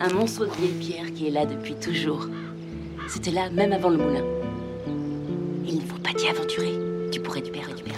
Un monceau de vieille pierre qui est là depuis toujours. C'était là même avant le moulin. Il ne faut pas t'y aventurer. Tu pourrais du du perdre, du perdre.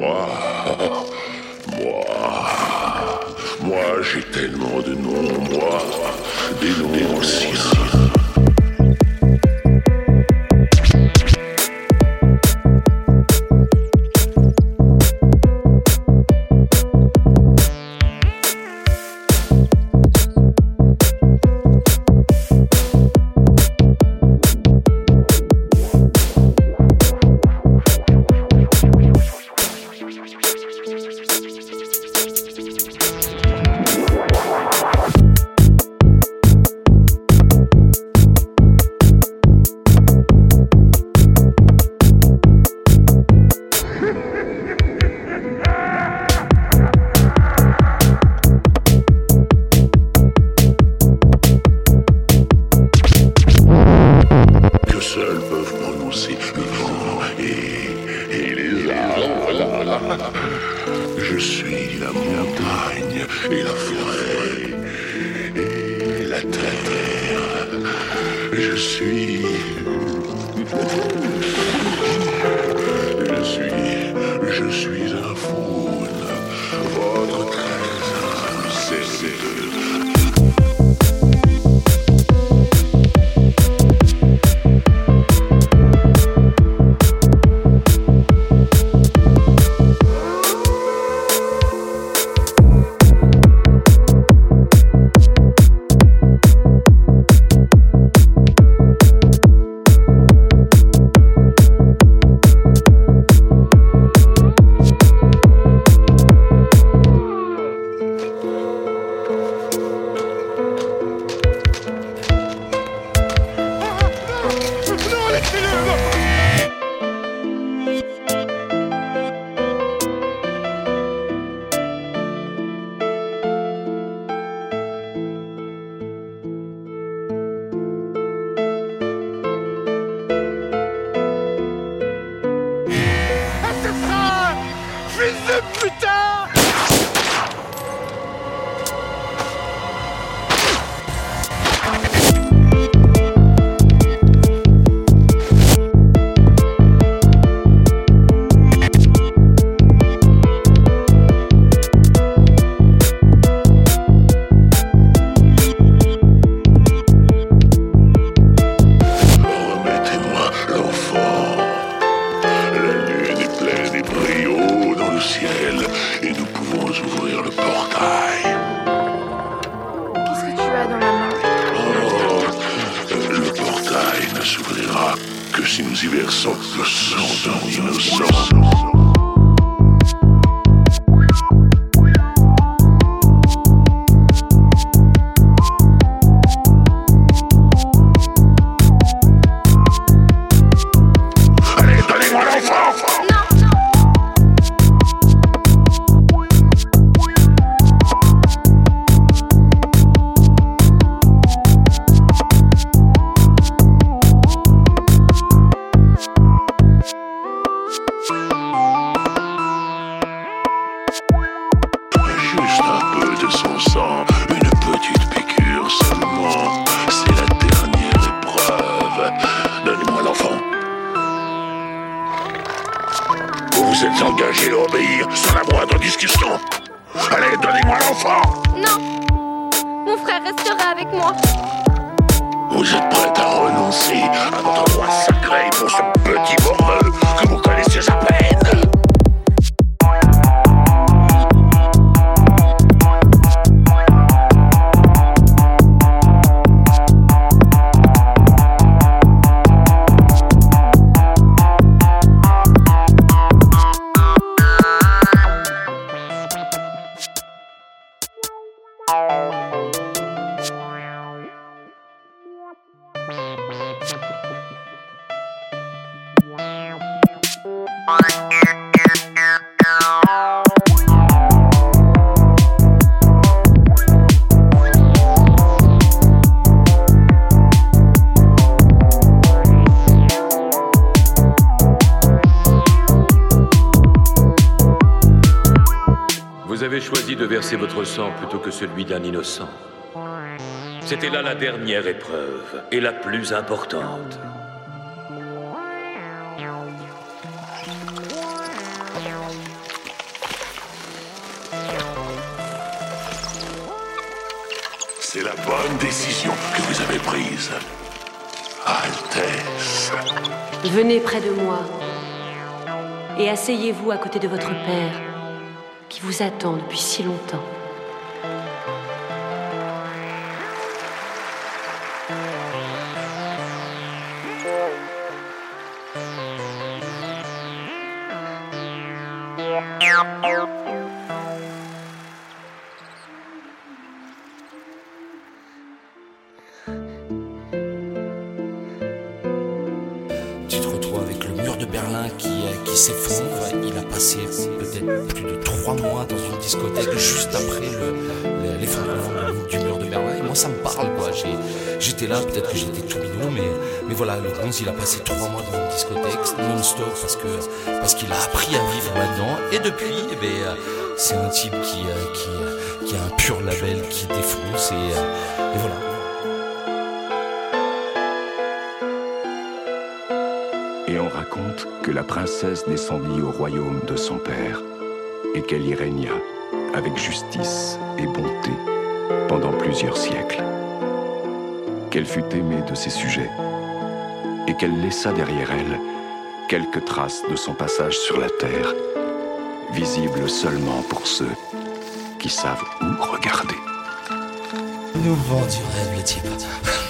Moi, moi, moi j'ai tellement de noms, moi, des noms anciens. Prononcer le vent et, et les arbres. Je suis la montagne et la forêt et la terre. Je suis. Je suis. Je suis un faune. Votre trésor, c'est. ouvrir le portail. Qu'est-ce que tu as dans la main oh, le portail ne s'ouvrira que si nous y versons le sang d'un innocent. Obéir sans la moindre discussion. Allez, donnez-moi l'enfant. Non Mon frère restera avec moi. Vous êtes prête à renoncer à votre droit sacré pour ce petit morveux que vous connaissez à peine. Vous avez choisi de verser votre sang plutôt que celui d'un innocent. C'était là la dernière épreuve et la plus importante. C'est la bonne décision que vous avez prise. Altesse. Venez près de moi et asseyez-vous à côté de votre père qui vous attend depuis si longtemps. Tu te retrouves avec le mur de Berlin qui, euh, qui s'effondre. Il a passé peut-être plus de trois mois dans une discothèque juste après le- le- l'effondrement du, mur de Berlin. Et moi, ça me parle, quoi. J'étais là, peut-être que j'étais tout minot, mais, mais voilà, le bronze, il a passé trois mois dans une discothèque non-stop parce parce qu'il a appris à vivre là-dedans. Et depuis, eh ben, euh, c'est un type qui, euh, qui, a un pur label qui défonce. Et voilà. Que la princesse descendit au royaume de son père et qu'elle y régna avec justice et bonté pendant plusieurs siècles. Qu'elle fut aimée de ses sujets et qu'elle laissa derrière elle quelques traces de son passage sur la terre, visibles seulement pour ceux qui savent où regarder. Nous le type.